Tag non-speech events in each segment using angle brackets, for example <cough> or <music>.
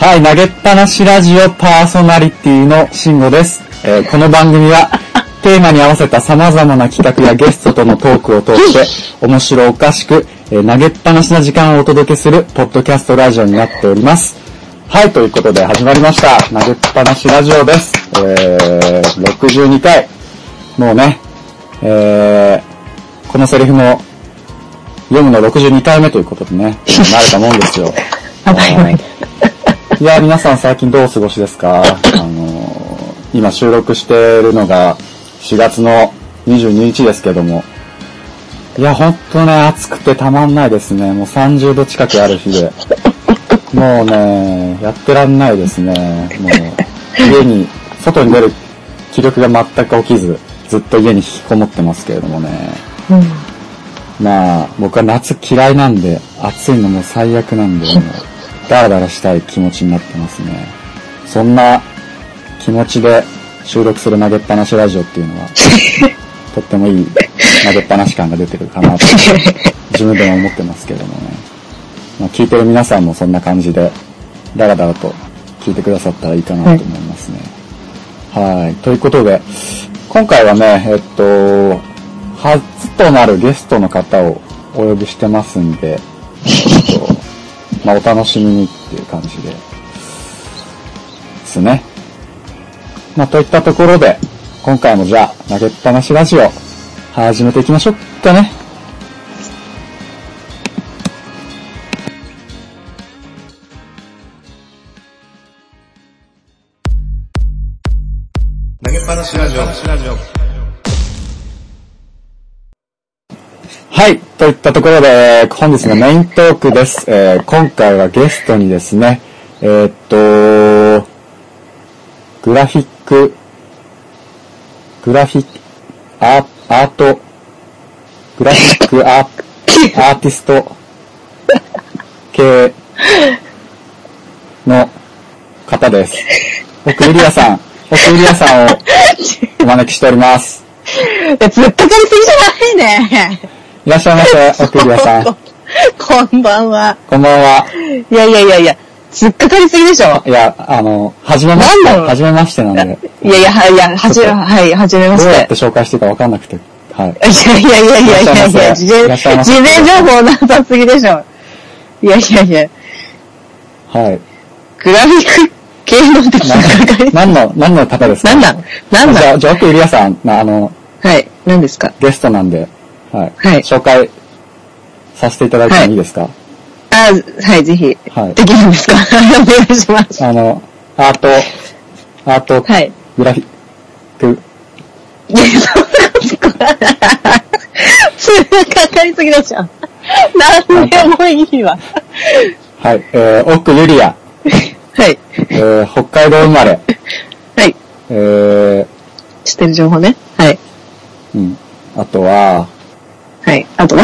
はい、投げっぱなしラジオパーソナリティの慎吾です。えーこの番組は、<laughs> テーマに合わせた様々な企画やゲストとのトークを通して、面白おかしく、えー投げっぱなしな時間をお届けする、ポッドキャストラジオになっております。はい、ということで始まりました。投げっぱなしラジオです。えー、62回。もうね、えー、このセリフも、読むの62回目ということでね、慣れたもんですよ。<laughs> いや、皆さん最近どうお過ごしですか？あのー、今収録しているのが4月の22日ですけども、いや、ほんとね、暑くてたまんないですね。もう30度近くある日で。もうね、やってらんないですね。もう、家に、外に出る気力が全く起きず、ずっと家に引きこもってますけれどもね。うん。まあ、僕は夏嫌いなんで、暑いのも最悪なんで、もう、ダラダラしたい気持ちになってますね。そんな気持ちで収録する投げっぱなしラジオっていうのは、<laughs> とってもいい投げっぱなし感が出てるかなと、自分でも思ってますけどもね。まあ、聞いてる皆さんもそんな感じで、ダラダラと聞いてくださったらいいかなと思いますね。はい。ということで、今回はね、えっと、初となるゲストの方をお呼びしてますんで、えっと、まあ、お楽しみにっていう感じで、ですね。まあ、といったところで、今回もじゃあ、投げっぱなしラジオ、始めていきましょうかね。投げっぱなしラジオ。い。といったところで、本日のメイントークです。えー今回はゲストにですね、えーっと、グラフィック、グラフィック、アーアート、グラフィックアーアーティスト系の方です。奥ゆりやさん、奥ゆりやさんをお招きしております。いや、ずっとかりすぎじゃないね。いらっしゃいませ、奥ゆりやさん。こんばんは。こんばんは。いやいやいやいや、ずっかかりすぎでしょ。いや、あの、はじめまして、なんだろうはじめましてなんで、いやいや、はい、いや、はじめ、はい、はじめまし。どうやってて紹介していいかわかんなくて、はい。いやいやいやいやいやいや、事前、事前情報なさすぎでしょ。いやいやいや、はい。グラフィック系のってずっかかり。何の、何の方ですか？なんなんなんじゃあ、なんじゃあ、奥ゆりやさん、あの、はい、何ですか？ゲストなんで、はい。はい紹介させていただいてもいいですか、あ、はい、ぜひ。はいできるんですか？<laughs> お願いします。あの、アート、アート、はい。グラフィック、いや、そんなことそれかかりすぎでしょ。なんでもいいわ。はい。えー、奥ゆりや、はい。えー、北海道生まれ、はい。え知ってる情報ね。はい。ー、うん。あとは、はい。あとは、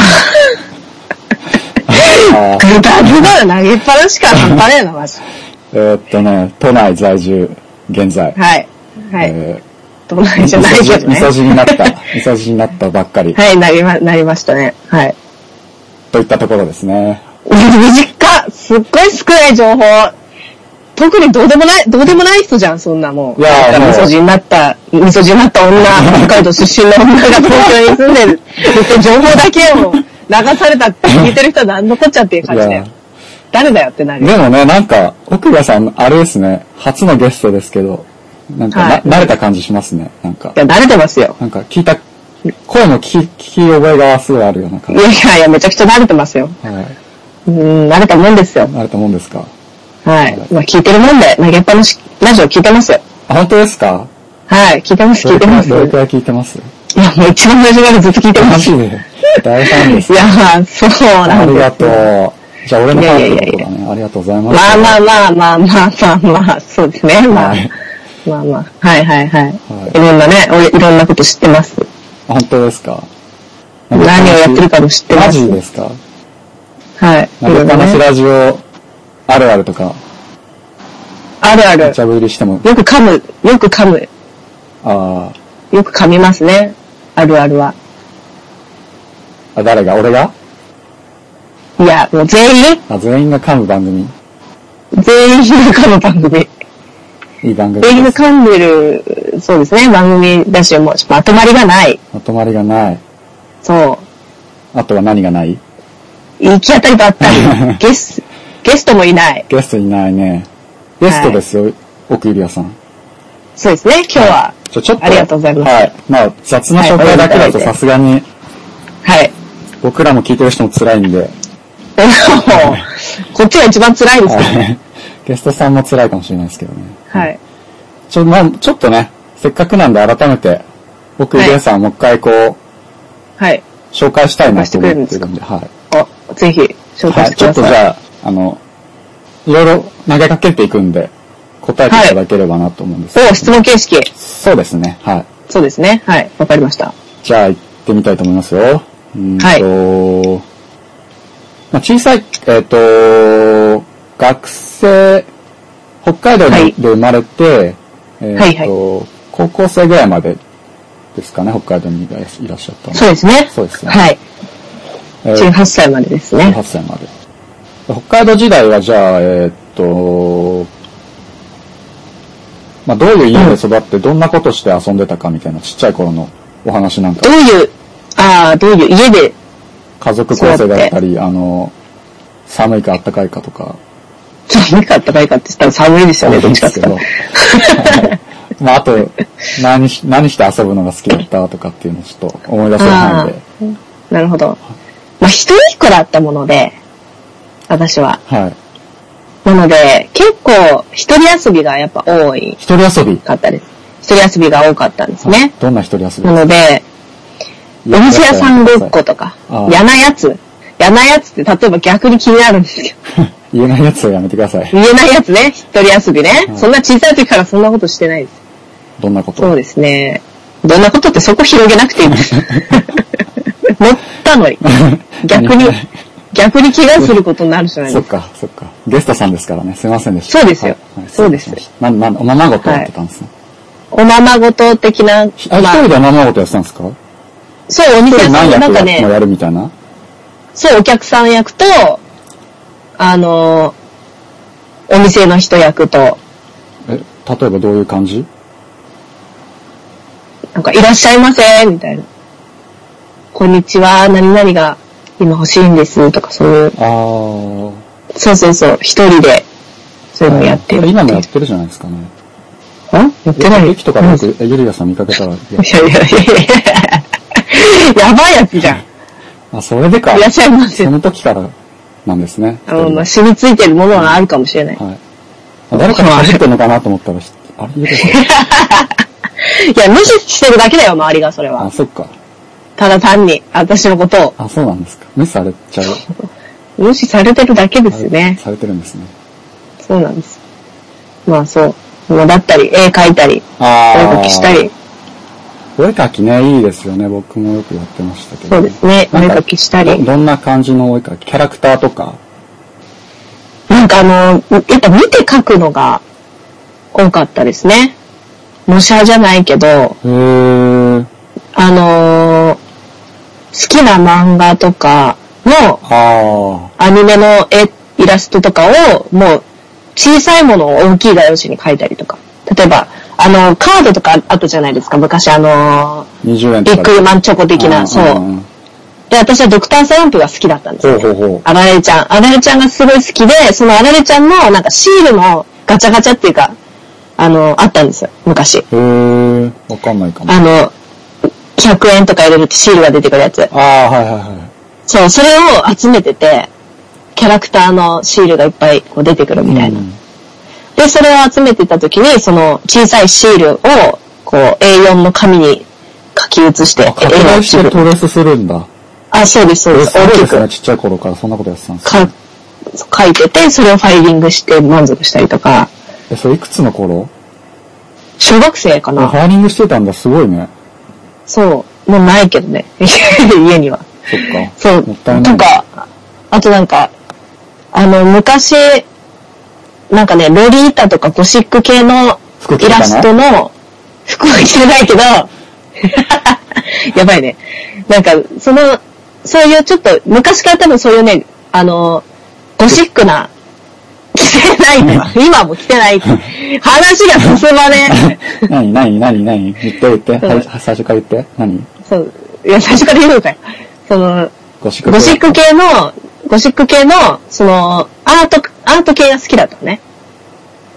グダグダ投げっぱなしから半端ねえな、マジ。えーっとね、都内在住、現在。はい。はい。えどうないじゃないけどねみ。そじになった、みそじになったばっかり、はい、なりま、なりましたね。はい。といったところですね。短っすっごい少ない情報。特にどうでもない、どうでもない人じゃん、そんなもん。いやーもうなんかみそじになった、みそじになった女、<laughs> 北海道出身の女が東京に住んでる。<laughs> 情報だけを流されたって聞いてる人は何のこっちゃっていう感じだよ。誰だよってなるよ。でもね、なんか、奥田さん、あれですね、初のゲストですけど、なんかな、はい慣れた感じしますね。なんかい、や、慣れてますよ。なんか聞いた、声も聞き、聞き覚えがすごいあるような感いやいやいや、めちゃくちゃ慣れてますよ。じ。はい。うん、慣れたもんですよ。慣れたもんですか？はい。まあ聞いてるもんで、投げっぱなし、ラジオ聞いてますよ。あ、本当ですか？はい、聞いてます、聞いてます。いどれくらい聞いてますや、もう一番最初からずっと聞いてます。マジで大ファンですい。や、そうなんです。ありがとう。じゃあ、俺のファンってこといやいやいだね。ありがとうございます。まあまあまあまあまあまあまあ、そうですね。まあ、はいまあまあ。はいはいはい。はいいろんなね、俺いろんなこと知ってます。本当ですか？何をやってるかも知ってますマジですか？はい。投げっぱなしラジオあるあるとか、あるある無。茶ぶりしても、よく噛む、よく噛む。あよく噛みますね。あるあるは。ーあ、誰が？俺が？いや、もう全員？あ、全員が噛む番組。全員中の番組。いい番組全員です。噛んでる、そうですね、番組だし、もうまとまりがない。まとまりがない。そう。あとは何がない？行き当たりばったり。<laughs> ゲス、ゲストもいない。ゲストいないね。ゲストですよ、奥ゆりやさん。そうですね、今日は。ちょ、ちょっと。ありがとうございますはい。まあ、雑な紹介だけだとさすがに、はい。僕らも聞いてる人も辛いんで、こっちが一番辛いですけどね。はいゲストさんも辛いかもしれないですけどね。はい。ちょ、まあ、ちょっとね、せっかくなんで改めて、僕、ゆりやさんもう一回こう、はい。紹介したいなと思ってるんで、はい。お、ぜひ、紹はい、介してください。ちょっとじゃあ、あの、いろいろ投げかけていくんで、答えていただければなと思うんですけど、お、質問形式。そうですね、はい。そうですね。はい。わかりました。じゃあ行ってみたいと思いますよ。うーんと、まあ、小さい、えっ、と、学生、北海道はいで生まれて、えっ、と、はいは高校生ぐらいまでですかね、北海道にいらいらっしゃったのそうですね。そうですねはい。えー18歳までですね。18歳まで。北海道時代はじゃあ、えーっと、まあ、どういう家で育って、どんなことして遊んでたかみたいなちっちゃい頃のお話なんかどう、いう、ああ、どういう家で、家族構成だったり、あの、寒いか暖かいかとか、寒かったかいかって言ったら寒いですよね、どっちかって言ったら。は <laughs> いまあ、あと、何し、何して遊ぶのが好きだったとかっていうのをちょっと思い出せる範囲で。なるほど。まあ、一人っ子だったもので、私は。はい。なので、結構、一人遊びがやっぱ多い一人遊び？かったです。一人遊びが多かったんですね。どんな一人遊びなので、お店屋さんごっことかあ、嫌なやつ。嫌なやつって例えば逆に気になるんですけど。<laughs> 言えないやつをやめてください。言えないやつね。一人遊びねは。いそんな小さい時からそんなことしてないです。どんなこと？そうですね。どんなことってそこ広げなくていいです。<laughs> 乗ったのに。逆に、逆に怪我することになるじゃないですか。そっか、そっか。ゲストさんですからね。すいませんでした。そうですよはいはいそうですなん、なん、おままごとやってたんですね。おままごと的な、あ、一まあ人でおままごとやってたんですか？そう、お一店屋さんなんかねも、やるみたいな？そう、お客さん役と、あの、お店の人役と、え、例えばどういう感じ？なんか、いらっしゃいませ、みたいな。こんにちは、何々が今欲しいんです、とか、そういう、あー。そうそうそう、一人で、そういうのやってる。今もやってるじゃないですかね。んやってない駅とかでゆりやさん見かけたら、いやいやいやいやいや、やばいやつじゃん。あ、それでか。いらっしゃいませそ。の時からなんですね。あの、まあ、染みついてるものはあるかもしれない。はい。あ誰かが走ってるのかなと思ったら、ひあれ、ゆりやさん。<laughs> いや、無視してるだけだよ、周りが、それはあ、。そっか。ただ単に、私のことを。あ、そうなんですか。無視されちゃう。<laughs> 無視されてるだけですよね。されてるんですね。そうなんです。まあそう。まあだったり、絵描いたり、あお絵描きしたり。お絵描きね、いいですよね。僕もよくやってましたけど。そうですね。お絵描きしたどり。どんな感じのお絵描き？キャラクターとか？なんかあの、やっぱ見て描くのが多かったですね。模写じゃないけど、へー。あのー好きな漫画とかのあアニメの絵、イラストとかを、もう、小さいものを大きい画用紙に描いたりとか。例えば、あの、カードとかあったじゃないですか、昔あのー。20円ー、ビッ。クリマンチョコ的な、そう。んで、私はドクタースランプが好きだったんですよ。ほうほうほう。あられちゃん。あられちゃんがすごい好きで、そのあられちゃんのなんかシールのガチャガチャっていうか、あの、あったんですよ、昔。へー。わかんないかも。あの、100円とか入れるとシールが出てくるやつ。ああ、はいはいはい。そう、それを集めてて、キャラクターのシールがいっぱいこう出てくるみたいな。うんで、それを集めてた時に、その小さいシールを、こう A4 の紙に書き写して、あ、拡大してトレースするんだ。あ、そうです、そうえ、です。大きすごいですね。くちっちゃい頃からそんなことやってたんですかか書いてて、それをファイリングして満足したりとか、え、それいくつの頃？小学生かなファイリングしてたんだ。すごいね。そう。もうないけどね。<laughs> 家には。そっか。そう。とか、あとなんか、あの、昔、なんかね、ロリータとかゴシック系のイラストの服は着てないけど、<laughs> やばいね。なんか、その、そういうちょっと、昔から多分そういうね、あの、ゴシックなキてないわ。今も来てない。話が進まねえ。何何何何？言って言って。最初から言って。何？そう。いや、最初から言うのかよ。その、ゴシック系の、ゴシック系の、その、アート、アート系が好きだったのね。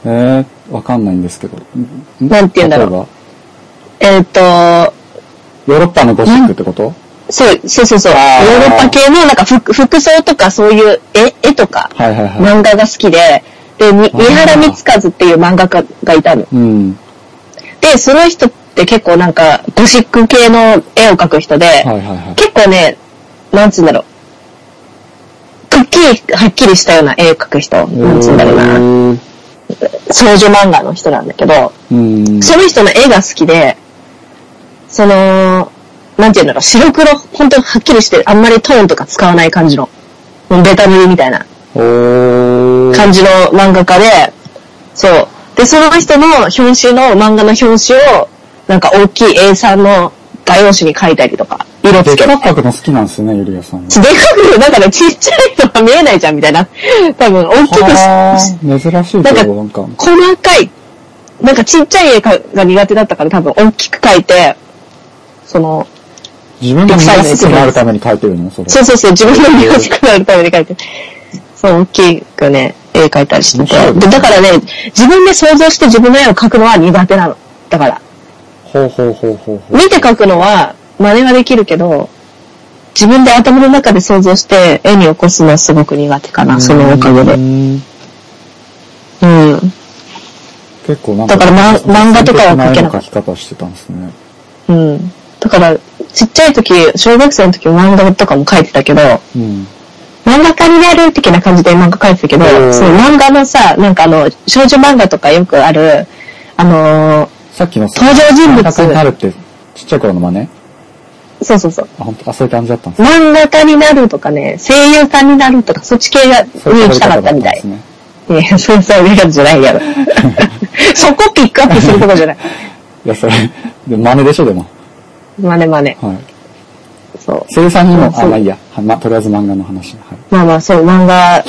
えー、わかんないんですけど。なんて言うんだろう例えっ、と、ヨーロッパのゴシックってこと？そう、そうそうそう。ヨあーーロッパ系のなんか服服装とかそういう絵、絵とか、はいはいはい。漫画が好きで、で、三原光和っていう漫画家がいたの。うん。で、その人って結構なんか、ゴシック系の絵を描く人で、はいはいはい。結構ね、なんつうんだろう。くっきり、はっきりしたような絵を描く人、なんつうんだろうな。な。少女漫画の人なんだけど、うん。その人の絵が好きで、その、なんていうんだろう、白黒、本当にはっきりして、あんまりトーンとか使わない感じの、ベタ塗りみたいな。感じの漫画家で、そう。で、その人の表紙の、漫画の表紙を、なんか大きい A3 の画用紙に描いたりとか、色つけて。でかく描くの好きなんですね、ゆりやさんは。でかく、なんかね、ちっちゃいのが見えないじゃん、みたいな。<laughs> 多分、大きくし、珍しいけど、なんか。細かい、なんかちっちゃい絵が苦手だったから多分大きく描いて、その、自分が見やすくなるために描いてるのそれ。そうそうそう、自分の見やすくなるために描いて。そう、大きくね、絵描いたりしてて。で、だからね、自分で想像して自分の絵を描くのは苦手なの。だから、ほうほうほうほうほう。見て描くのは真似はできるけど、自分で頭の中で想像して絵に起こすのはすごく苦手かな、そのおかげうで。んうん。結構なんか。だからま漫画とかは描けなかった描き方してたんですね。うん。だから、ちっちゃい時、小学生の時漫画とかも描いてたけど、うん。漫画家になる的な感じで漫画描いてたけどその漫画のさ、なんかあの、少女漫画とかよくある、あのーさっきのさ登場人物漫画家になるって、ちっちゃい頃の真似？そうそうそう。あ、本当あ、そういう感じだったんです漫画家になるとかね、声優さんになるとか、そっち系が、に行きたか方ったみたい。いや、そうそういうやつじゃないやろ。<laughs> そこピックアップするとこじゃない。いや、それ、で真似でしょ、でも。まねまね。はい。そう。声優さんにも、あ、まあいいや。はまあ、とりあえず漫画の話。はい。まあまあ、そう、漫画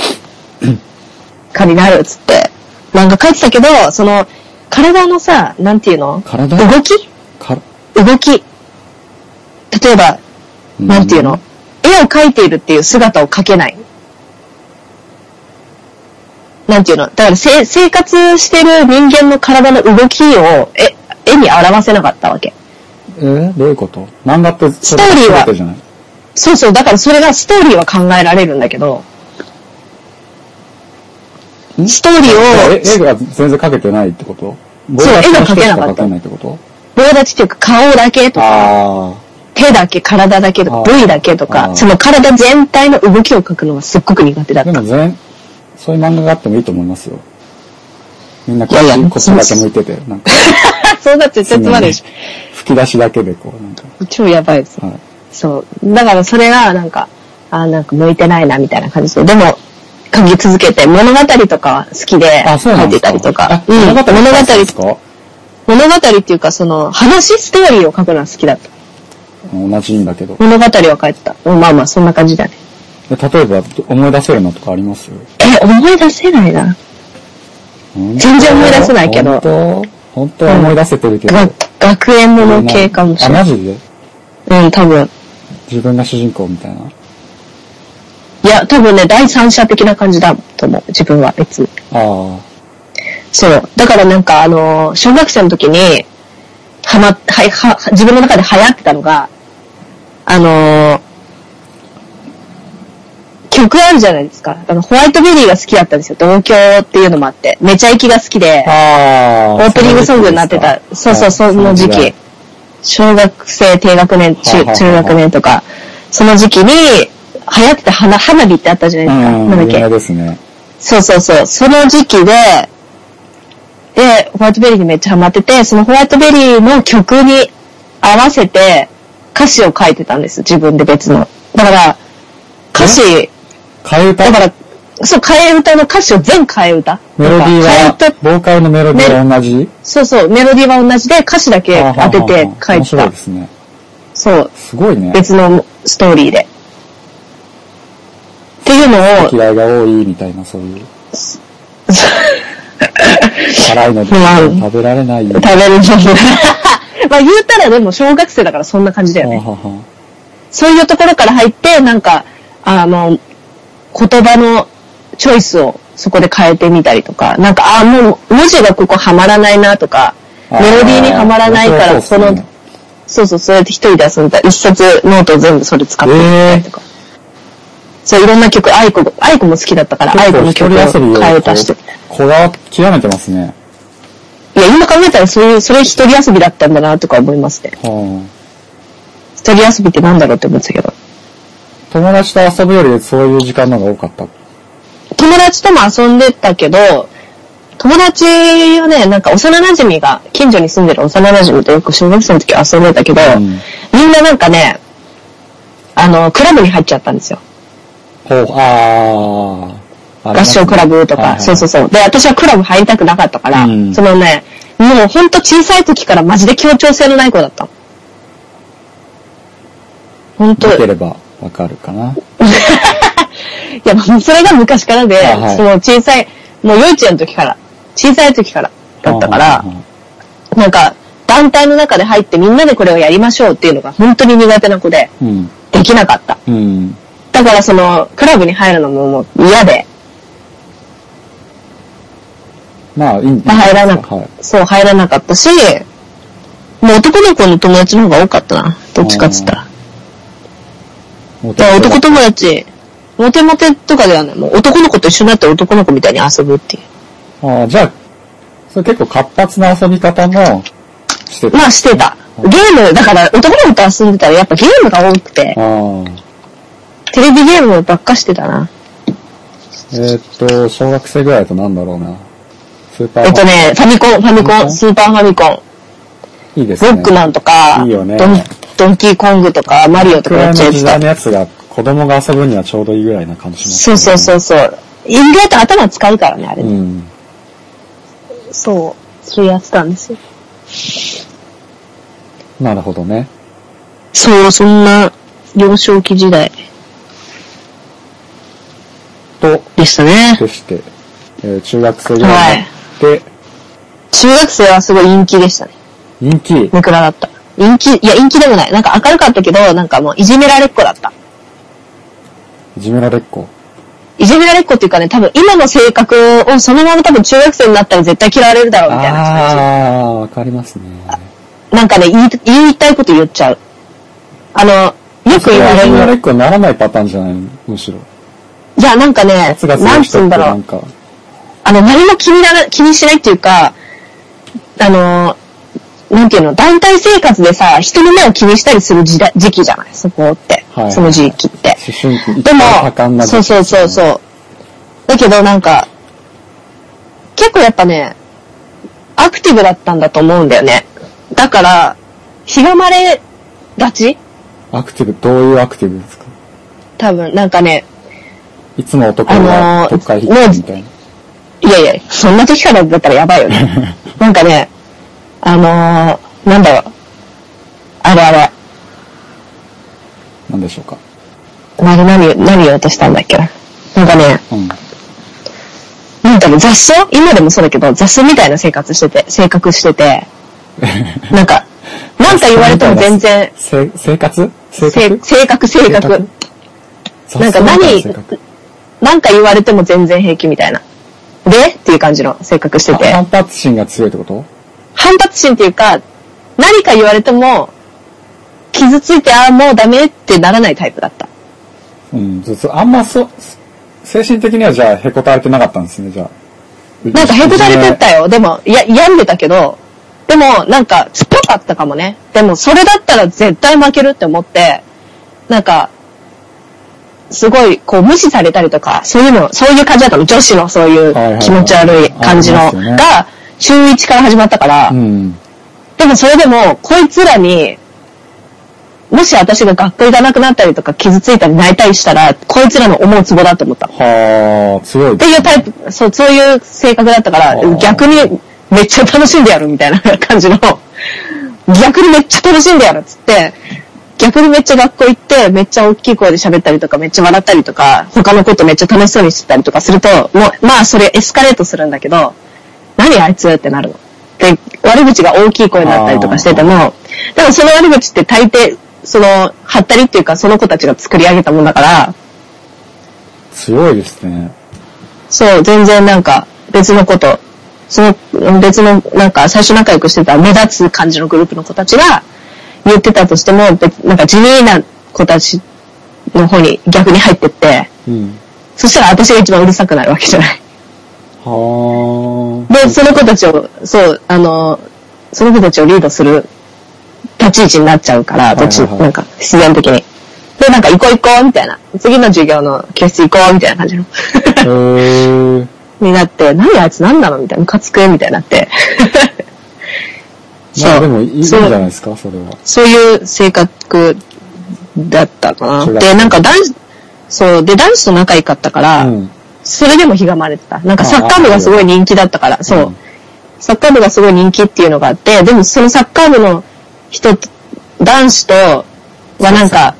<clears throat> 家になるっつって、漫画描いてたけど、その、体のさ、なんていうの？体？動き？か動き。例えば、なんていうの、絵を描いているっていう姿を描けない。なんていうの？だからせ生活してる人間の体の動きを絵絵に表せなかったわけ。えーどういうこと？漫画って、ストーリーはそれ全てじゃない？そうそう、だからそれがストーリーは考えられるんだけど、ん？ストーリーをえ絵が全然描けてないってこと？そう絵が描けなかった。棒立ちっていうか顔だけとか、あ手だけ、体だけとか、部位だけとあか、ー。その体全体の動きを描くのがすっごく苦手だあ。った。でも全、そういう漫画があってもいいと思いますよ。みんなこっち、こっちだけ向いてて、なんか、<laughs> そうだって絶対つまるでし吹き出しだけでこう、なんか、ょ。超やばいです。はい。そう。だからそれがなんか、あーなんか向いてないなみたいな感じで。でも、書き続けて物語とかは好きで書いてたりとかあ。うん。物語、物語物語っていうかその話、ストーリーを書くのは好きだった。同じ意味だけど。物語は書いてた。うんまあまあそんな感じだね。で例えば、思い出せるのとかあります？え、思い出せないな。全全然思い出せないけど本当本当は思い出せてるけど。が学園もの系かもしあ、れない。マジで？うん、多分。自分が主人公みたいな？いや、多分ね、第三者的な感じだと思う。自分は別に。あそう。だからなんかあのー小学生の時に、はま、は、は、自分の中で流行ってたのが、あのー曲あるじゃないですか。あの、ホワイトベリーが好きだったんですよ。同居っていうのもあって。めちゃイキが好きで。オープニングソングになってた。そうそう、その時期。小学生、低学年、中、中学年とか、その時期に、流行ってた花、花火ってあったじゃないですか。うん、なんだっけ。ですね。そうそうそう。その時期で、で、ホワイトベリーにめっちゃハマってて、そのホワイトベリーの曲に合わせて歌詞を書いてたんです。自分で別の。だから、歌詞、替え歌？だから、そう、替え歌の歌詞を全替え歌。メロディーはか替え歌、ボーカルのメロディーは同じ？そうそう、メロディーは同じで歌詞だけ当てて書い面てた。白いですね。そう、すごいね。別のストーリーで。っていうのを、嫌いが多いみたいな、そういう。そ <laughs> 辛いのでまあ食べられないよ。食べるの <laughs> まあ言うたらでも小学生だからそんな感じだよね。はははそういうところから入って、なんか、あの、言葉のチョイスをそこで変えてみたりとか、なんか、あ、もう文字がここはまらないなとか、メロディーにはまらないから、面その白そうそうそう、やって一人で遊んだ。一冊ノートを全部それ使ってみたりとか。そう、いろんな曲、 aiko、aiko も好きだったから、 aiko の曲を変えたして。こだわ、極めてますね。いや、今考えたらそういう、それ一人遊びだったんだなとか思いますね。は一人遊びってなんだろうって思ってたけど。あ、友達と遊ぶよりそういう時間の方が多かった。友達とも遊んでたけど、友達はね、なんか幼馴染が、近所に住んでる幼馴染とよく小学生の時は遊んでたけど、うんみんななんかね、あの、クラブに入っちゃったんですよ。ほう、ああ。合唱クラブとか、そうそうそう。で、私はクラブ入りたくなかったから、うんそのね、もうほんと小さい時からマジで協調性のない子だったの。ほんと、見てればわかるかな？<laughs> いや、もうそれが昔からで、あはいその小さい、もう幼稚園の時から、小さい時からだったから、なんか、団体の中で入ってみんなでこれをやりましょうっていうのが本当に苦手な子で、あうん。できなかった。うん。だからその、クラブに入るのももう嫌で、まあ、いいん入らなかはい。そう入らなかったし、もう男の子の友達の方が多かったな。どっちかっつったら。もうだから男友達、モテモテとかではない。もう男の子と一緒になって男の子みたいに遊ぶっていう。ああ、じゃあ、それ結構活発な遊び方もしてた。まあしてた。ゲーム、だから男の子と遊んでたらやっぱゲームが多くて、ああ。テレビゲームばっかしてたな。えーっと、小学生ぐらいだとなんだろうな。スーパーえっとね、ファミコン、ファミコン、スーパーファミコン、いいですね。ロックマンとか、いいよねドンキーコングとか、マリオとかくらいめっちゃやってたの時代の。やつが子供が遊ぶにはちょうどいいぐらいな感じします、そうそうそうそう。意外と頭使うからね、あれ。うん。そう。それやってたんですよ。なるほどね。そう、そんな幼少期時代と、でしたね。でして、えー中学生ぐらいになって、中学生はすごい陰気でしたね。人気、ネクラだった。陰気、いや陰気でもない。なんか明るかったけど、なんかもういじめられっ子だった。いじめられっ子。いじめられっ子っていうかね、多分今の性格をそのまま多分中学生になったら絶対嫌われるだろうみたいな感ああ、わかりますね。じ。なんかね、言い、言いたいこと言っちゃう。あの、よく言われるいじめられっ子にならないパターンじゃない？のむしろ。いや、なんかねないんつうんだろう。あの、何も気になら、気にしないっていうか、あの、なんていうの、団体生活でさ、人の目を気にしたりする時代時期じゃない？そこって。はいその時期って。思春期、一でもそうそうそうそう。だけどなんか、結構やっぱね、アクティブだったんだと思うんだよね。だから、ひがまれがち？アクティブ、どういうアクティブですか？多分、なんかね、いつも男あのーが特会引っみたいな。いやいや、そんな時からだったらやばいよね。<laughs> なんかね、あのー、なんだろう。あれあれ、なんでしょうか？何、何、何言おうとしたんだっけ？な。なんかね、うん。なんかね、雑草？今でもそうだけど、雑草みたいな生活してて、性格してて、<laughs> なんか、なんか言われても全然、せ生活？性せ格性格、性格？なんか何？なんか言われても全然平気みたいな。で？っていう感じの性格してて。反発心が強いってこと？反発心っていうか、何か言われても、傷ついて、ああ、もうダメってならないタイプだった。うん、ずつあんまそう、精神的にはじゃあへこたれてなかったんですね、じゃあ。なんかへこたれてたよ。でも、いや、病んでたけど、でも、なんか、突っぽかったかもね。でも、それだったら絶対負けるって思って、なんか、すごい、こう、無視されたりとか、そういうの、そういう感じだったの。女子のそういう気持ち悪い感じの、が、中1から始まったから、うん。でもそれでも、こいつらに、もし私が学校行かなくなったりとか傷ついたり泣いたりしたら、こいつらの思うツボだと思った。っはあ、強いていうタイプ、そう、そういう性格だったから逆にめっちゃ楽しんでやるみたいな <laughs> 感じの、逆にめっちゃ楽しんでやるっつって、逆にめっちゃ学校行って、めっちゃ大きい声で喋ったりとか、めっちゃ笑ったりとか、他のことめっちゃ楽しそうにしてたりとかすると、もう、まあそれエスカレートするんだけど、何あいつ？ってなるの。で、悪口が大きい声になったりとかしてても、でもその悪口って大抵、その、はったりっていうかその子たちが作り上げたもんだから、強いですね。そう、全然なんか別のこと、その別のなんか最初仲良くしてた目立つ感じのグループの子たちが言ってたとしても、別なんか地味な子たちの方に逆に入ってって、うん。そしたら私が一番うるさくなるわけじゃない。はで、その子たちを、そう、あの、その子たちをリードする立ち位置になっちゃうから、どっち、なんか必然的に。で、なんか行こう行こうみたいな。次の授業の教室行こうみたいな感じの。<laughs> になって、何あいつ何なのみたいな、ムカつくみたいになって。<laughs> まあでもいいんじそうゃないですか、それは。そういう性格だったかな。で、なんか男子、そう、で、男子と仲良かったから、うん。それでもひがまれてた。なんかサッカー部がすごい人気だったから、そう。うんサッカー部がすごい人気っていうのがあって、でもそのサッカー部の人と、男子とはなんか、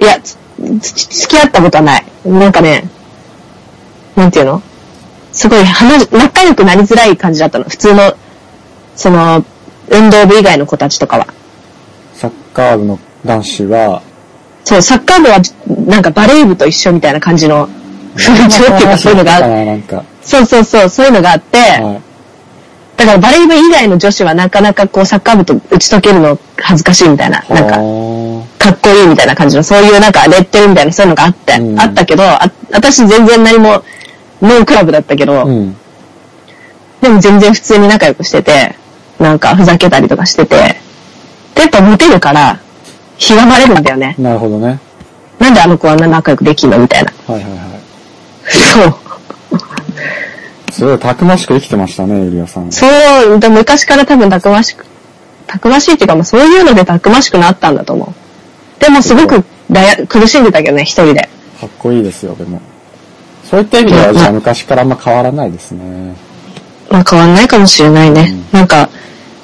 いや、付き合ったことはない。なんかね、なんていうの？すごい話、仲良くなりづらい感じだったの。普通の、その、運動部以外の子たちとかは。サッカー部の男子は、そう、サッカー部はなんかバレー部と一緒みたいな感じのそういうのが。そうそうそう、そういうのがあって、はい。だからバレー部以外の女子はなかなかこうサッカー部と打ち解けるの恥ずかしいみたいな、なんかはかっこいいみたいな感じの、そういうなんかレッテルみたいなそういうのがあって、うんあったけど、あ私全然何もノークラブだったけど、ーうん。でも全然普通に仲良くしてて、なんかふざけたりとかしてて、でやっぱモテるから、ひがまれるんだよね。なるほどね。なんであの子はあんな仲良くできんのみたいな。はいはいはい。そう。すごいたくましく生きてましたね、ゆりやさん。そう、で昔から多分たくましく、たくましいっていうか、まあ、そういうのでたくましくなったんだと思う。でもすごく悩苦しんでたけどね、一人で。かっこいいですよ、でも。そういった意味では、じゃあ昔からあんま変わらないですね。まあ変わんないかもしれないね。なんか、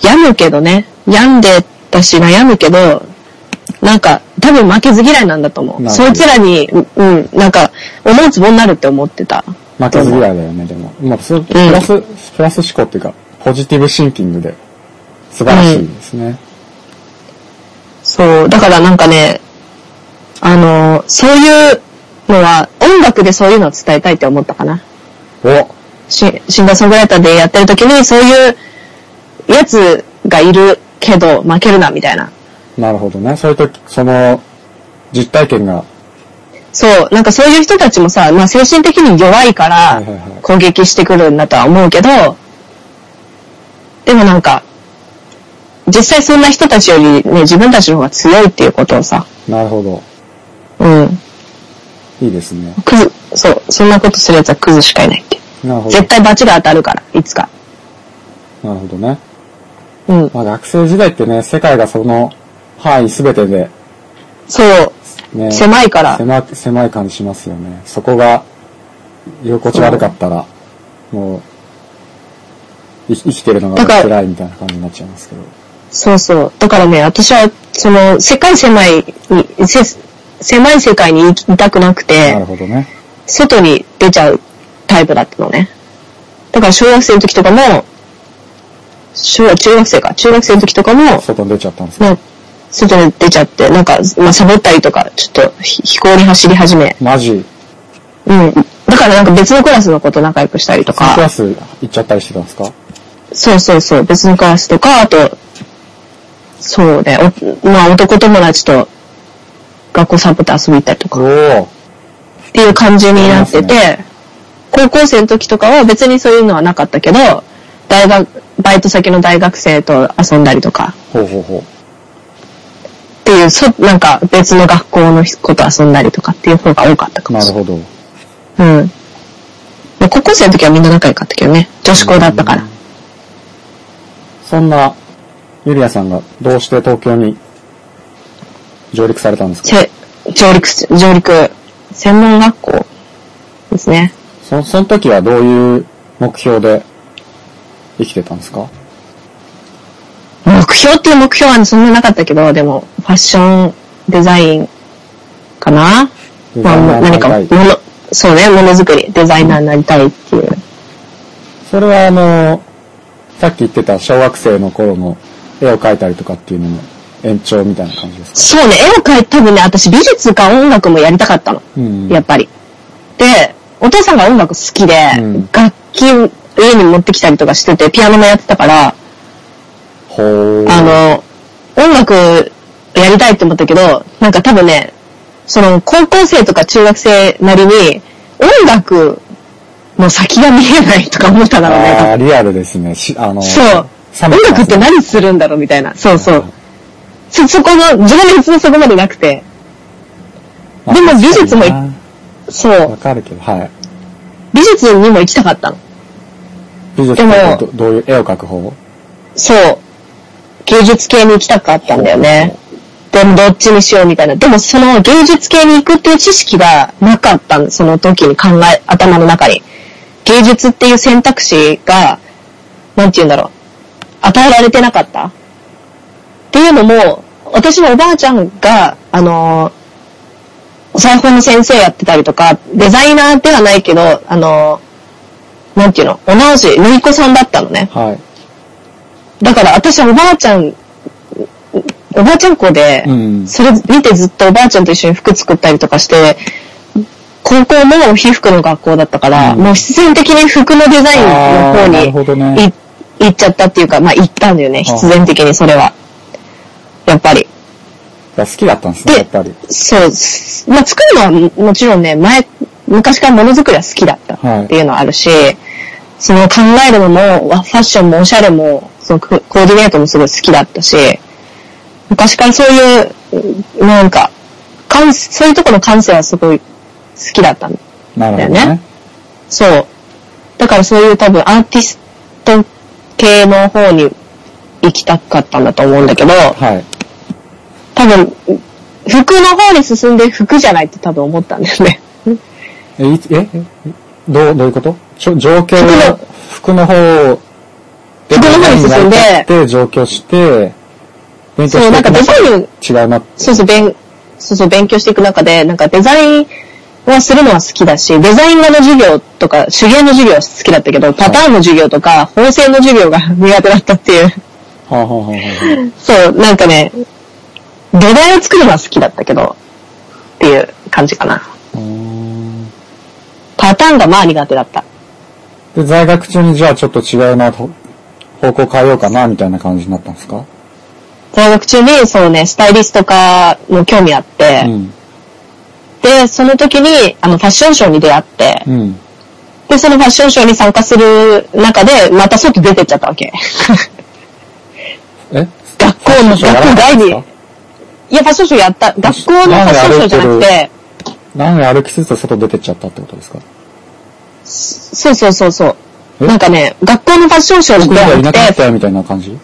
病むけどね、病んでたし悩むけど、なんか、多分負けず嫌いなんだと思う。そいつらに、ううん、なんか、思うつぼになるって思ってた。負けず嫌いだよね、でも。まあ、そプラス、プラス思考っていうか、ポジティブシンキングで、素晴らしいですね。そう、だからなんかね、あの、そういうのは、音楽でそういうのを伝えたいって思ったかな。おシシンガーソングライターでやってる時に、そういうやつがいるけど負けるな、みたいな。なるほどね。そういう時、その、実体験が、そう、なんかそういう人たちもさ、まあ精神的に弱いから攻撃してくるんだとは思うけど、でもなんか、実際そんな人たちよりね、自分たちの方が強いっていうことをさ、なるほど。うん、いいですね。クズ、そう、そんなことするやつはクズしかいないって。なるほど。絶対罰が当たるから、いつか。なるほどね。うん。まあ、学生時代ってね、世界がその範囲すべてで、そう、ね、狭いから。狭狭い感じしますよね。そこが、居心地悪かったら、もう、い生きてるのが辛いみたいな感じになっちゃいますけど。そうそう。だからね、私は、その、世界狭いに、せ狭い世界にいたくなくなてる、ほどね。外に出ちゃうタイプだったのね。だから小学生の時とかも、小中学生か、中学生の時とかも、外に出ちゃったんですか？まあ、外に出ちゃって、なんか、まあ、サボったりとか、ちょっとひ飛行に走り始め。マジ、うん。だからなんか別のクラスの子と仲良くしたりとか、クラス行っちゃったりしてたんですか？そうそうそう、別のクラスとか、あと、そうね、おまあ男友達と学校サボって遊び行ったりとおか。おっていう感じになってて、高校生の時とかは別にそういうのはなかったけど、大学、バイト先の大学生と遊んだりとか。ほうほうほう。っていう、そなんか別の学校の子と遊んだりとかっていう方が多かったかもしれなるほど。ない。うん。まあ高校生の時はみんな仲良かったけどね。女子校だったから。そんな、ゆりやさんがどうして東京に上陸されたんですか？せ上陸し、上陸、専門学校ですね。そその時はどういう目標で生きてたんですか？目標っていう目標はそんななかったけど、でも、ファッションデザインかな？まあ、何か、もの、そうね、ものづくり、デザイナーになりたいっていう。それはあの、さっき言ってた小学生の頃の絵を描いたりとかっていうのの延長みたいな感じですか？そうね、絵を描いて、多分ね、私美術か音楽もやりたかったの。うんやっぱり。で、お父さんが音楽好きで、うん楽器家に持ってきたりとかしてて、ピアノもやってたから。あの、音楽やりたいって思ったけど、なんか多分ね、その高校生とか中学生なりに音楽の先が見えないとか思っただろうね。あーリアルですね。しあの、そう。音楽って何するんだろうみたいな。そうそう。そ、そこの、自分の別にそこまでなくて。まあでも美術もそう。なわかるけど、はい。美術にも行きたかったの。美術でもどどういう絵を描く方そう。芸術系に行きたかったんだよね。でもどっちにしようみたいな。でもその芸術系に行くっていう知識がなかったのその時に考え、頭の中に。芸術っていう選択肢が、なんて言うんだろう。与えられてなかった。っていうのも、私のおばあちゃんが、あのお裁縫の先生やってたりとか、デザイナーではないけど、あのなんていうの、お直し、縫い子さんだったのね。はい。だから私はおばあちゃん、おばあちゃん子で、うん。それ見てずっとおばあちゃんと一緒に服作ったりとかして、高校も皮服の学校だったから、うんもう必然的に服のデザインの方にい行っちゃったっていうか、まあ行ったんだよね、必然的にそれは。やっぱり。好きだったんですね、でやっぱり。そう、まあ作るのはももちろんね、前、昔からものづくりは好きだったはいっていうのはあるし、その考えるのも、わファッションもおしゃれも、そのココーディネートもすごい好きだったし、昔からそういう、うんなんか、感そういうところの感性はすごい好きだったんだよねね。そう。だからそういう多分アーティスト系の方に行きたかったんだと思うんだけど、はい。多分、服の方に進んで服じゃないって多分思ったんだよね。え、いつええどう、どういうこと？状況服の方デザインやりたくて上京して、勉強してそう、なんかデザイン、違うな。そうそう、勉、そうそう、勉強していく中で、なんかデザインはするのは好きだし、デザイン画の授業とか、手芸の授業は好きだったけど、パターンの授業とか、縫製の授業が苦手だったっていう。はあ、はあはあはあ、そう、なんかね、土台を作るのは好きだったけど、っていう感じかな。パターンがまあ苦手だった。で、在学中にじゃあちょっと違うな、ほ方向変えようかな、みたいな感じになったんですか？在学中に、そうね、スタイリスト化の興味あって、うん。で、その時に、あの、ファッションショーに出会って、うん。で、そのファッションショーに参加する中で、また外出てっちゃったわけ。<laughs> え？学校の、学校外に。いや、ファッションショーやった。学校のファッションショーじゃなくて、なのに歩きつつ外出てっちゃったってことですか？そうそうそうそう。え？なんかね、学校のファッションショー僕ではなくがいなくなったて、よみたいな感じ？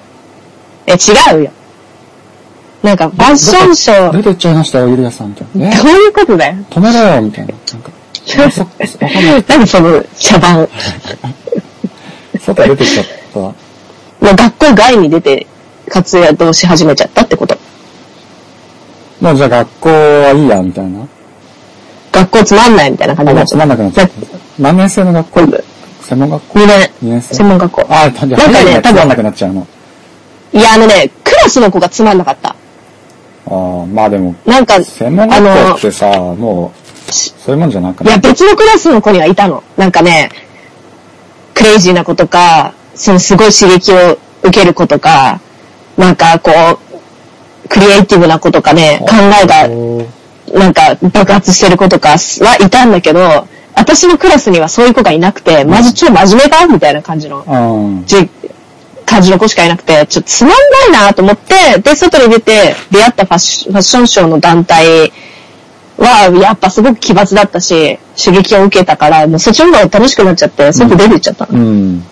え、違うよ。なんか、ファッションショー、出てっちゃいましたよ、ゆりやさん、みたいな。え？どういうことだよ？止めろよ、みたいな。なんか、<laughs> ない。何その茶番。<laughs> 外出てっちゃった。もう学校外に出て活躍をし始めちゃったってこと。もうじゃあ学校はいいや、みたいな。学校つまんないみたいな感じになっちゃっつまんなくなっちゃった。何年生の学校？専門学校？2年。2年生？専門学校。あ、じゃあなんかね多分つまんなくなっちゃうの。いや、あのね、クラスの子がつまんなかった。ああ、まあでも、なんか、専門あの学校ってさ、もう、そういうもんじゃなくい？や、別のクラスの子にはいたの。なんかね、クレイジーな子とか、そのすごい刺激を受ける子とか、なんかこう、クリエイティブな子とかね、考えがなんか爆発してる子とかはいたんだけど、私のクラスにはそういう子がいなくて、マジ超真面目か？みたいな感じの、うん。じ感じの子しかいなくて、ちょっとつまんないなと思って、で、外に出て出会ったファッシファッションショーの団体は、やっぱすごく奇抜だったし、刺激を受けたから、もうそっちの方が楽しくなっちゃって、外出て行っちゃったの。うん。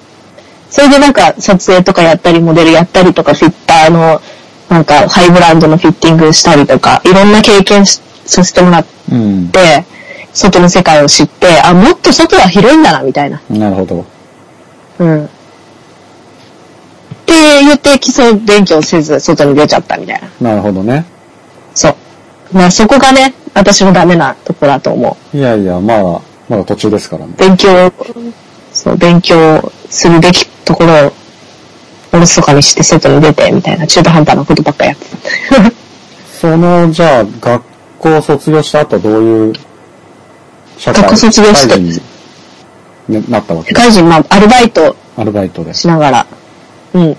それでなんか撮影とかやったり、モデルやったりとか、フィッターの、なんかハイブランドのフィッティングしたりとか、いろんな経験しさせてもらっうん。て、外の世界を知って、あ、もっと外は広いんだな、みたいな。なるほど。うん。って言って基礎勉強せず、外に出ちゃったみたいな。なるほどね。そう。まあそこがね、私のダメなところだと思う。いやいや、まだ、まだ途中ですからね。勉強、そう、勉強するべきところを、お留守とかにして外に出て、みたいな中途半端なことばっかやってた。<laughs> その、じゃあ、学校卒業した後どういう学校卒業して社会人にねなったわけ社会人、まあ、アルバイトアルバイトで。しながら、うん。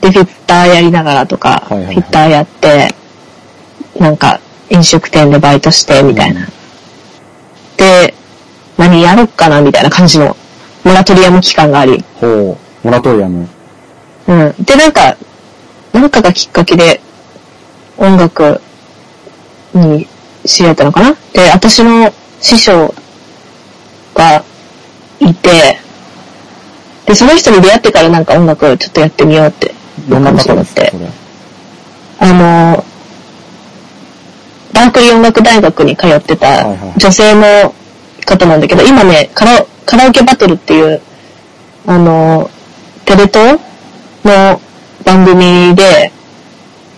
で、フィッターやりながらとか、はいはいはいフィッターやって、なんか、飲食店でバイトして、みたいな。うんで、何やろっかな、みたいな感じの、モラトリアム期間があり。ほう、モラトリアム。うん。で、なんか、なんかがきっかけで、音楽に知り合ったのかな？で、私の師匠がいて、で、その人に出会ってからなんか音楽ちょっとやってみようって、思ってですかそれ。あの、バークリー音楽大学に通ってたはいはい女性の方なんだけど、今ね、カラオカラオケバトルっていう、あの、テレ東の番組で、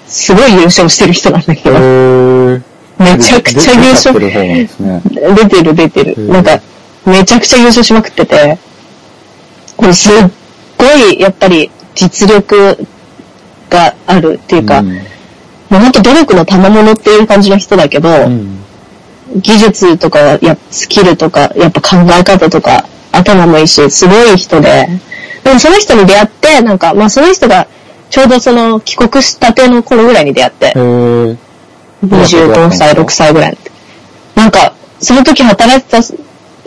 すごい優勝してる人なんだけへど、ー。めちゃくちゃ優出勝ね。出てる出てへる。ーなんか、めちゃくちゃ優勝しまくってて、これすっごい、やっぱり、実力があるっていうか、うんもうほんと努力の賜物っていう感じの人だけど、うん。技術とか、やスキルとか、やっぱ考え方とか、頭もいいし、すごい人で、でもその人に出会って、なんか、まあその人が、ちょうどその帰国したての頃ぐらいに出会ってへ、ー。25歳、6歳ぐらいに。なんか、その時働いてた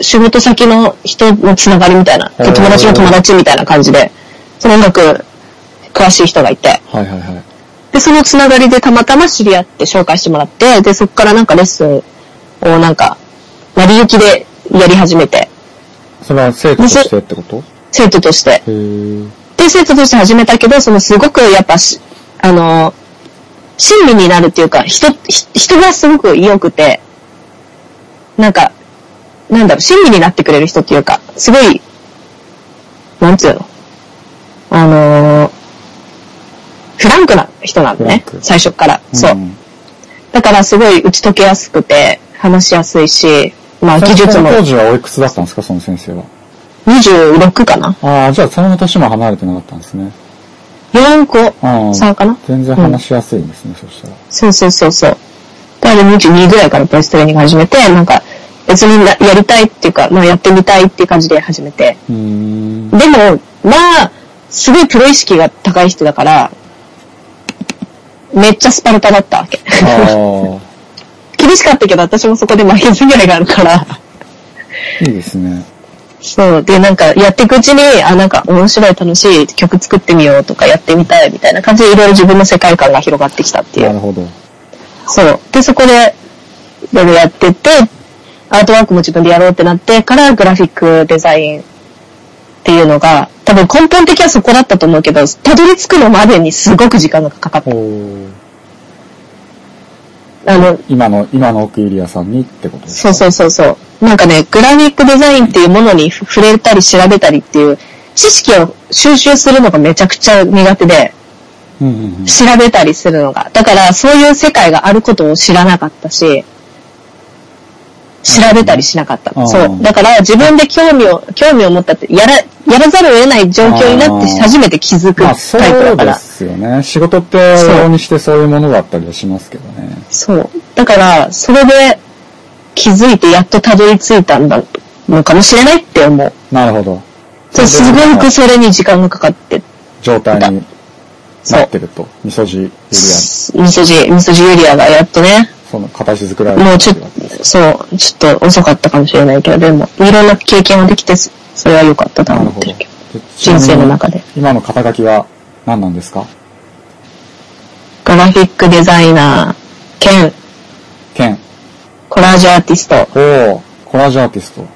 仕事先の人のつながりみたいな、友達の友達みたいな感じで、その音楽詳しい人がいて、はいはいはい。で、そのつながりでたまたま知り合って紹介してもらって、で、そこからなんかレッスンをなんか、割り行きでやり始めて、それは生徒としてってこと？生徒として。で、生徒として始めたけど、そのすごくやっぱし、あの、親身になるっていうか、人、ひ人がすごく良くて、なんか、なんだろう、親身になってくれる人っていうか、すごい、なんつうのあのーフランクな人なのねフラン、ク最初から。そう。んだからすごい打ち解けやすくて、話しやすいし、まあ技術も当時はおいくつだったんですかその先生は？26かなああ、じゃあその年も離れてなかったんですね。?4 個ああ。3かな？全然話しやすいですね、そしたら。そうそうそうそう。だから22ぐらいからプレストレーニング始めて、なんか別になやりたいっていうか、まあやってみたいっていう感じで始めて。でも、まあ、すごいプロ意識が高い人だから、めっちゃスパルタだったわけ。あ <laughs> 厳しかったけど、私もそこで負けず嫌いがあるから。あ、いいですね。そう。で、なんか、やっていくうちに、あ、なんか、面白い、楽しい曲作ってみようとか、やってみたいみたいな感じで、いろいろ自分の世界観が広がってきたっていう。なるほど。そう。で、そこで、いろいろやってて、アートワークも自分でやろうってなってから、グラフィックデザインっていうのが、多分根本的にはそこだったと思うけど、たどり着くのまでにすごく時間がかかった。あの、今の、今の奥入谷さんにってことですそうそうそうそう。なんかね、グラフィックデザインっていうものに触れたり調べたりっていう、知識を収集するのがめちゃくちゃ苦手で、うんうんうん。調べたりするのが。だから、そういう世界があることを知らなかったし、調べたりしなかった。うんそう。だから、自分で興味を、興味を持ったって、やら、やらざるを得ない状況になって初めて気づくまあ、タそイプだから。うですよね。仕事って、往々にしてそういうものだったりはしますけどね。そう。だから、それで気づいてやっとたどり着いたんだのかもしれないって思う。なるほど。そうすごくそれに時間がかかって。状態になってると。味噌汁エリア、みそじ、みそじユリアがやっとね、その形作られてもうちょっと、そう、ちょっと遅かったかもしれないけど、でも、いろんな経験ができて、そそれは良かったとなるほど思ってるけど。。で人生の中で。今の肩書きは何なんですか？グラフィックデザイナー、兼、兼。コラージュアーティスト、おーコラージュアーティスト。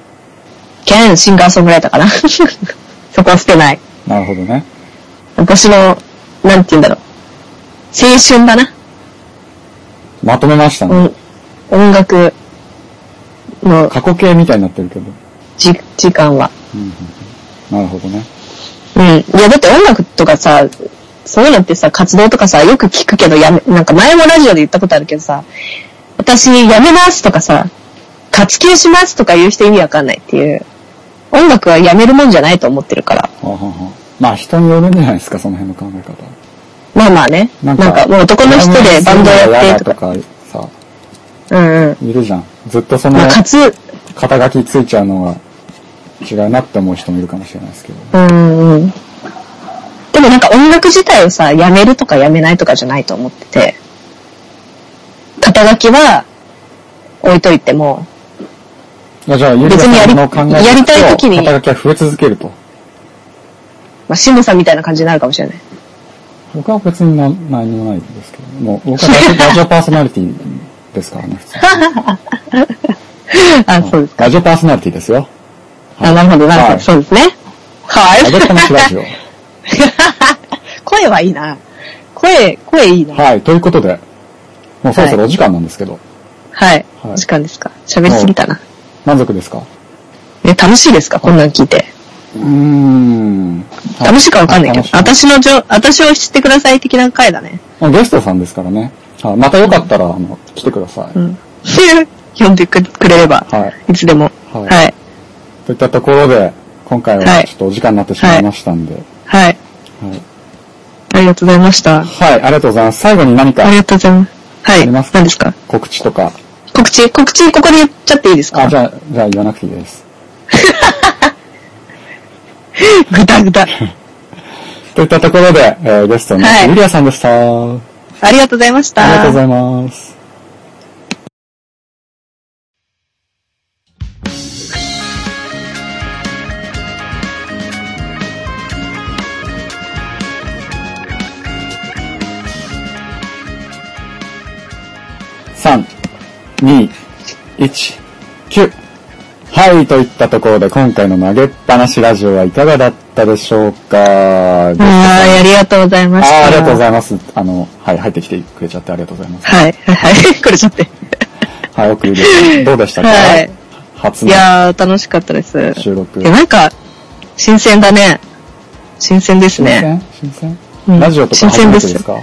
兼シンガーソングライターかな。<laughs> そこは捨てない。なるほどね。私の、なんて言うんだろう。青春だな。まとめましたね。うん音楽の過去形みたいになってるけど。じ時間は。うんなるほどね。うん。いや、だって音楽とかさ、そういうのってさ、活動とかさ、よく聞くけど、やめ、なんか前もラジオで言ったことあるけどさ、私、やめますとかさ、活休しますとか言う人意味わかんないっていう。音楽はやめるもんじゃないと思ってるから。はあはまあ人によるんじゃないですか、その辺の考え方。まあまあね。なんかもう男の人でバンドやってとか。とかさ、うんうん。いるじゃん。ずっとそのまあ、かつ、肩書きついちゃうのは違うなって思う人もいるかもしれないですけど。うんうん。でもなんか音楽自体をさ、やめるとかやめないとかじゃないと思ってて、肩書きは置いといても、いやじゃあ、ゆりさんの考えやりたい時に肩書きは増え続けると。まあ、シムさんみたいな感じになるかもしれない。僕は別にな何にもないですけど、もう <laughs> 僕はラジオパーソナリティですからね、普通に。<laughs> あ、そうですか。ラジオパーソナリティですよ。あ、なるほど、なるほど。はいそうですね。はい。あげっぱなしラジオ。<laughs> 声はいいな。声、声いいな。はい、ということで、もうそろそろお時間なんですけど、はい。はいお時間ですか？喋りすぎたな。満足ですか？え、楽しいですか？こんなん聞いて。うーん。楽しいかわかんないけど。私のじょ、私を知ってください的な回だね。いゲストさんですからね。はいまたよかったら、あの、来てください。うん。<laughs> 読んでくくれれば、はい。いつでも。はいはい。といったところで、今回ははいちょっとお時間になってしまいましたんで、はい。はい。ありがとうございました。はい、ありがとうございます。最後に何かありがとうございます。はい。ありますか？何ですか？告知とか、告知？告知ここで言っちゃっていいですか？あ、じゃあ、じゃあ言わなくていいです。ぐだぐだ。<laughs> といったところで、えーゲストのはいユリアさんでした。あありがとうございました。りがとうございます。3、2、1、9。はい、といったところで今回の投げっぱなしラジオはいかがだったでしょうか？はい、ありがとうございました。ありがとうごいざいます。あの、はい、入ってきてくれちゃってありがとうございます。はい、はい、はい。これちょっと。はい、奥ゆりさん、どうでしたか？はい初のいやー、楽しかったです。収録。いや、なんか、新鮮だね。新鮮です新ね。鮮？新鮮、うんラジオとか初新鮮ですめてですか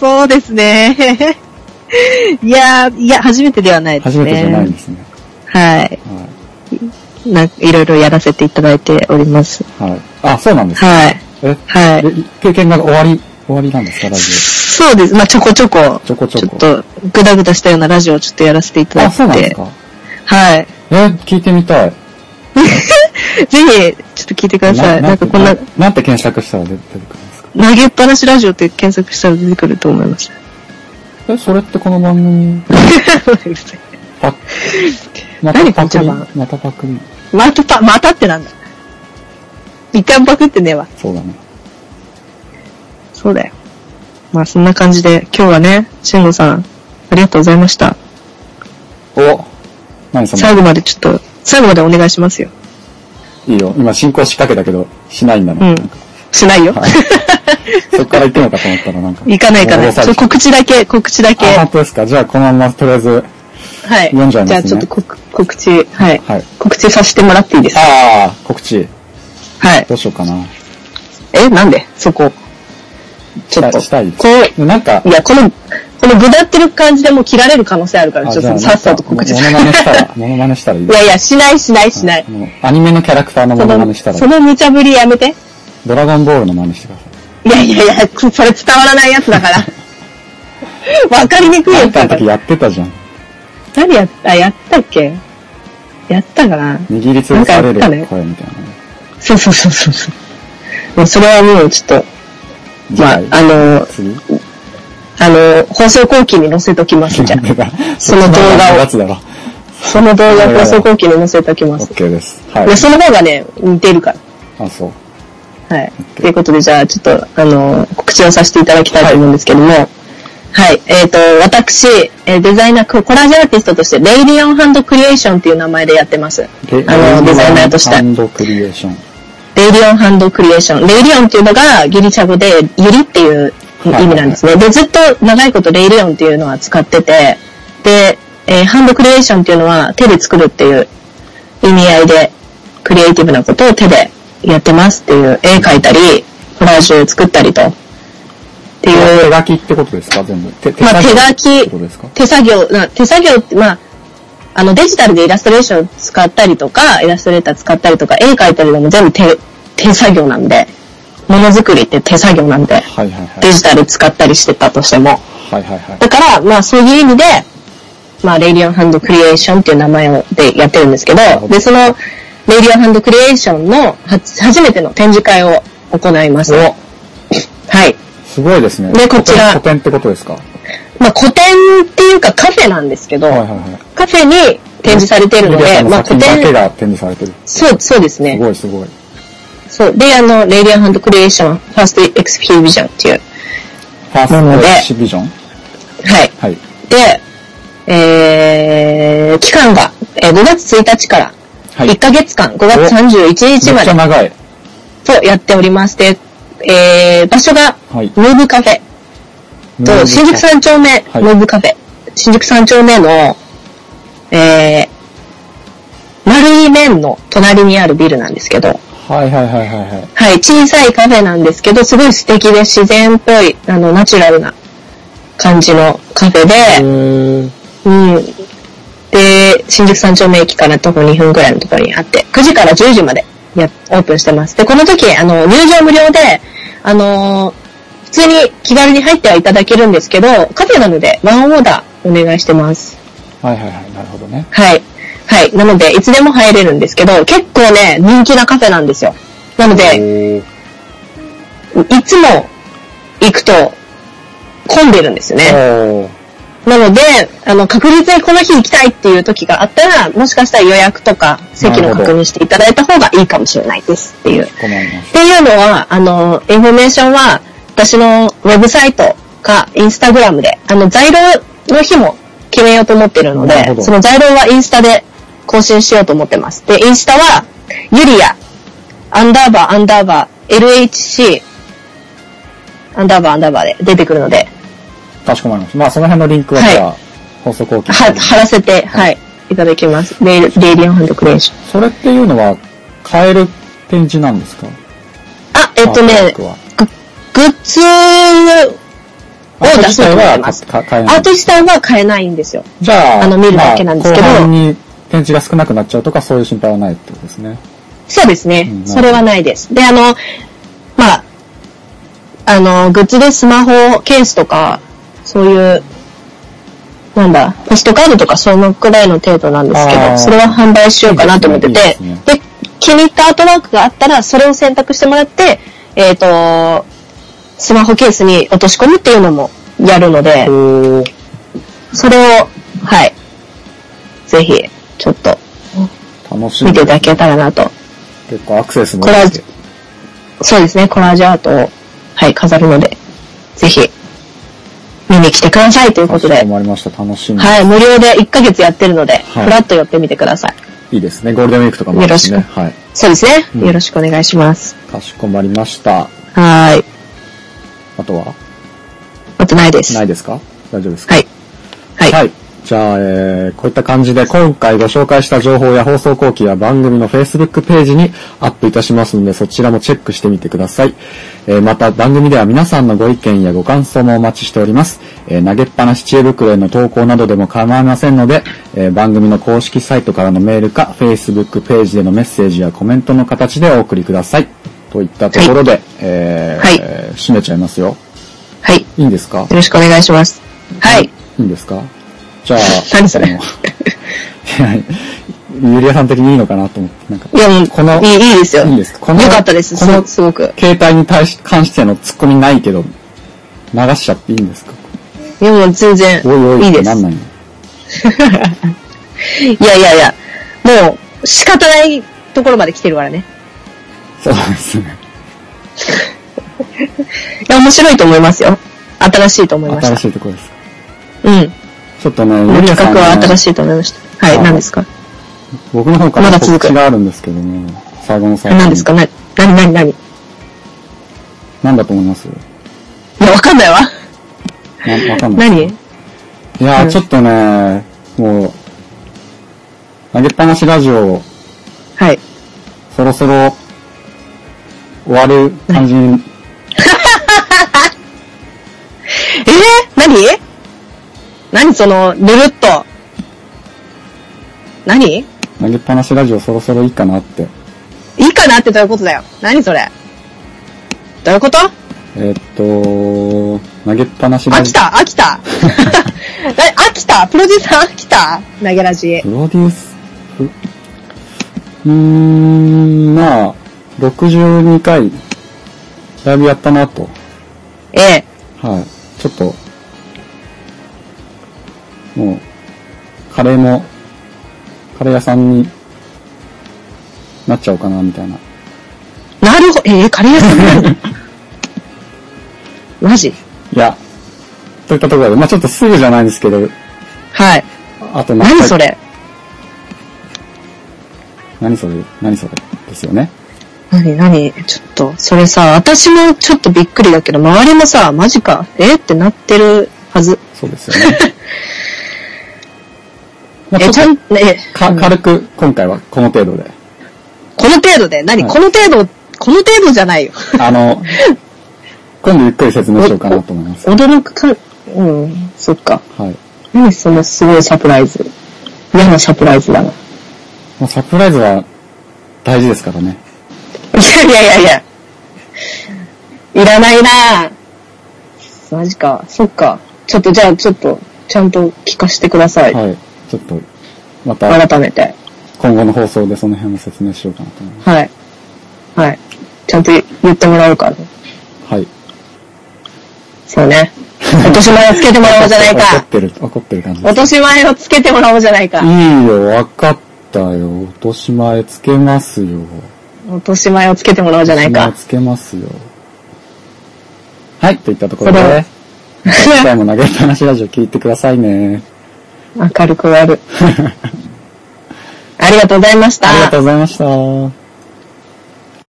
そうですね。いやー、いや、初めてではないですね。初めてじゃないんですね。はい。はなんかいろいろやらせていただいております。い。はい。あ、そうなんですか？はい。え、はい。で経験が終わり、終わりなんですか、ラジそうです。まあ、ちょこちょこ、ちょこちょこっと、ぐだぐだしたようなラジオをちょっとやらせていたオ。あ、だいて。そうなんですか？はい。え、聞いてみたい。<laughs> ぜひ、ちょっと聞いてください。なんかこんな、なんて検索したら出てくるんですか？投げっぱなしラジオって検索したら出てくると思います。え、それってこの番組、<laughs> パまた何パクリ？またパクリ？またパ、またってなんだ一回もパクってねえわ。そうだね。そうだよ。まあそんな感じで、今日はね、慎吾さん、ありがとうございました。お何その？最後までちょっと、最後までお願いしますよ。いいよ。今進行仕掛けたけど、しないんだね。うんしないよ。はい <laughs> そっから行くのかと思ったらなんか。行かない行かなされちゃうそう告知だけ、告知だけ。あ、本当ですか。じゃあこのままとりあえず、はい。読んじゃいますねじゃあちょっと告告知、はい。はい。告知させてもらっていいですか？ああ、告知。はい。どうしようかな。え、なんで？そこ。ちょっと。したいこう、なんかい、や、この、このぐだってる感じでもう切られる可能性あるから、あちょっとさっさと告知モノマネしたら、モノマネしたらいい <laughs> いやいや、しないしないしない。アニメのキャラクターのモノマネした、らその無茶ぶりやめて。ドラゴンボールの真似してくださいやいやいや、そそれ伝わらないやつだから。<laughs> わかりにくい。いやつだから。なんかの時やってたじゃん。何やった、やったっけ？やったかな？握りつぶされるなんかやったね声みたいなね。そうそうそうそうそう。もうそれはもうちょっと、まああの、次あの、放送後期に載せときます、じゃあ。<laughs> その動画をやつだろ。その動画放送後期に載せときます。OK です。はい。その方がね、似てるから。あ、そう。はい。ということで、じゃあ、ちょっと、あの、告知をさせていただきたいと思うんですけども、はい。えっ、と、私、えーデザイナー、コラージュアーティストとして、レイリオンハンドクリエーションっていう名前でやってます。あの、デザイナーとしてハ。ンドクリエーション。レイリオンハンドクリエーション。レイリオンっていうのがギリシャ語で、ユリっていう意味なんですね。で、ずっと長いことレイリオンっていうのは使ってて、で、えーハンドクリエーションっていうのは手で作るっていう意味合いで、クリエイティブなことを手でやってますっていう、絵描いたり、コラージュ作ったりと。っていう手書きってことですか？全部。手まあ手書き手作業、な手作業って、まあ、あの、デジタルでイラストレーション使ったりとか、イラストレーター使ったりとか、絵描いたりでも全部手、手作業なんで、ものづくりって手作業なんで、はいはいはい。デジタル使ったりしてたとしても。はいはいはい。だから、まあそういう意味で、まあ、レイディオンハンドクリエーションっていう名前をでやってるんですけどで、その、レイディオンハンドクリエーションのは初めての展示会を行います。おはい。すごいですね。でこちら個展ってことですか？はまあ、個展っていうかカフェなんですけど、いはいはい。カフェに展示されているので、まあ、個展、作品だけが展示されてる。そう、そうですすね。ごいすごい。そう。で、あの、レイディオンハンドクリエーション、 First Exhibition っていう。 First なので Exhibition？はい。はい。で、えー、期間が、えー5月1日からはい。1ヶ月間、5月31日まで長い。とやっておりまして、えー、場所が、はい。ムーブカフェと、新宿三丁目、はいムーブカフェ。新宿三丁目の、えー、マルイメンの隣にあるビルなんですけど、はいはいはいはいはい。はい、小さいカフェなんですけど、すごい素敵で自然っぽい、あの、ナチュラルな感じのカフェで、うん。で、新宿三丁目駅から徒歩2分くらいのところにあって、9時から10時までや、オープンしてます。で、この時、あの、入場無料で、あのー普通に気軽に入ってはいただけるんですけど、カフェなのでワンオーダーお願いしてます。はいはいはい。なるほどね。はい。はい。なので、いつでも入れるんですけど、結構ね、人気なカフェなんですよ。なので、いつも行くと混んでるんですよね。なので、あの、確実にこの日行きたいっていう時があったら、もしかしたら予約とか席の確認していただいた方がいいかもしれないですっていう。っていうのは、あの、インフォメーションは、私のウェブサイトかインスタグラムで、あの、在廊の日も決めようと思ってるので、その在廊はインスタで更新しようと思ってます。で、インスタは、ユリア、アンダーバー、アンダーバー、LHC、アンダーバー、アンダーバーで出てくるので、かしこまりました。まあその辺のリンクははいじゃあ、放送後期は、貼らせて、はい、いただきます。レイレイディオンハンドクリエーション。それっていうのは、買える展示なんですか？あ、えっとねグッズを出そうと思ってます。か買えないアート自体は買えないんですよ。じゃあ、あの見るだけなんですけどまあに展示が少なくなっちゃうとかそういう心配はないってことですね。そうですね。うんそれはないです。で、あの、まあ、あの、グッズでスマホケースとか、そういう、なんだ、ポストカードとかそのくらいの程度なんですけど、それは販売しようかなと思ってて、いいですね気に入ったアートワークがあったら、それを選択してもらって、えっ、と、スマホケースに落とし込むっていうのもやるので、それを、はい。ぜひ、ちょっと楽しみ。見ていただけたらなと。結構アクセスもコラージュ、そうですね、コラージュアートを、はい、飾るので、ぜひ、見に来てくださいということでかしこ、まりました。楽しみ。はい、無料で1ヶ月やってるので、はいふらっと寄ってみてください。いいですね。ゴールデンウィークとかもね。よろはい。そうですね、うんよろしくお願いします。かしこまりました。はーい。あとは？あとないです。ないですか？大丈夫ですか？はい。はい。はい。じゃあ、えー、こういった感じで今回ご紹介した情報や放送後期は番組の Facebook ページにアップいたしますのでそちらもチェックしてみてください。えー、また番組では皆さんのご意見やご感想もお待ちしております。えー、投げっぱなし知恵袋への投稿などでも構いませんので、えー、番組の公式サイトからのメールか Facebook ページでのメッセージやコメントの形でお送りください。といったところで、えーはいえー締めちゃいますよ。はい。よいいんですか？ろしくお願いします。はい。いいんですか？じゃあ、何それ？いや、ゆりやさん的にいいのかなと思って、なんか、いや、もう、このいい、いいですよ。いいんですか？このよかったです、このすすごく。携帯に対し、関してのツッコミないけど、流しちゃっていいんですか？いや、もう全然、おいおいいいです。なんないの <laughs> いやいやいや、もう、仕方ないところまで来てるからね。そうですね。<laughs> いや、面白いと思いますよ。新しいと思いました。新しいところです。うん。ちょっとね、この企画は新ね、しいと思いました。はい、あ何ですか？僕の方からまだ続があるんですけどね、最後の最後。に。何ですか？な、なになになにいなんだと思います？や、わかんないわ。なわかんない。何？いやー、うん。ちょっとね、もう、投げっぱなしラジオ、はい。そろそろ終わる感じに、<laughs> えー、何？何その、ぬるっと。何？投げっぱなしラジオそろそろいいかなって。いいかなってどういうことだよ。何それ？どういうこと？えーっと、投げっぱなしラジ飽きた？飽きた？<laughs> な飽きた？プロデューサー飽きた？投げラジオ。。プロデュース、プうーん、まあ、62回、だいぶやったなと。ええ。はい。ちょっと、もう、カレーも、カレー屋さんになっちゃおうかな、みたいな。なるほど。えー、カレー屋さん <laughs> マジ？いや、といったところで、まあちょっとすぐじゃないんですけど、はい。あと何それ？何それ？何それ？ですよね。何何？ちょっと、それさ、私もちょっとびっくりだけど、周りもさ、マジかえってなってるはず。そうですよね。<laughs> まあえ、ちゃん、ちょっとね、か軽く今回はこの程度で。この程度で？何、はいこの程度、この程度じゃないよ。あの、<laughs> 今度ゆっくり説明しようかなと思います。驚くか、うん、そっか。はい。何？そのすごいサプライズ。嫌なサプライズだな。まあ、サプライズは大事ですからね。いやいやいやいや。いらないなぁ。マジか。そっか。ちょっとじゃあちょっと、ちゃんと聞かせてください。はい。ちょっと、また改めて。今後の放送でその辺も説明しようかなと思いまはい。はい。ちゃんと言ってもらうから。はい。そうね。落とし前をつけてもらおうじゃない怒っか。てる、怒ってる感じで落とし前をつけてもらおうじゃないかす。。いいよ、わかったよ。落とし前つけますよ。落とし前をつけてもらおうじゃないか。落とし前つけますよ。はい、といったところで、次回も投げっぱなしラジオ聞いてくださいね。明るく終わる。<laughs> ありがとうございました。ありがとうございました。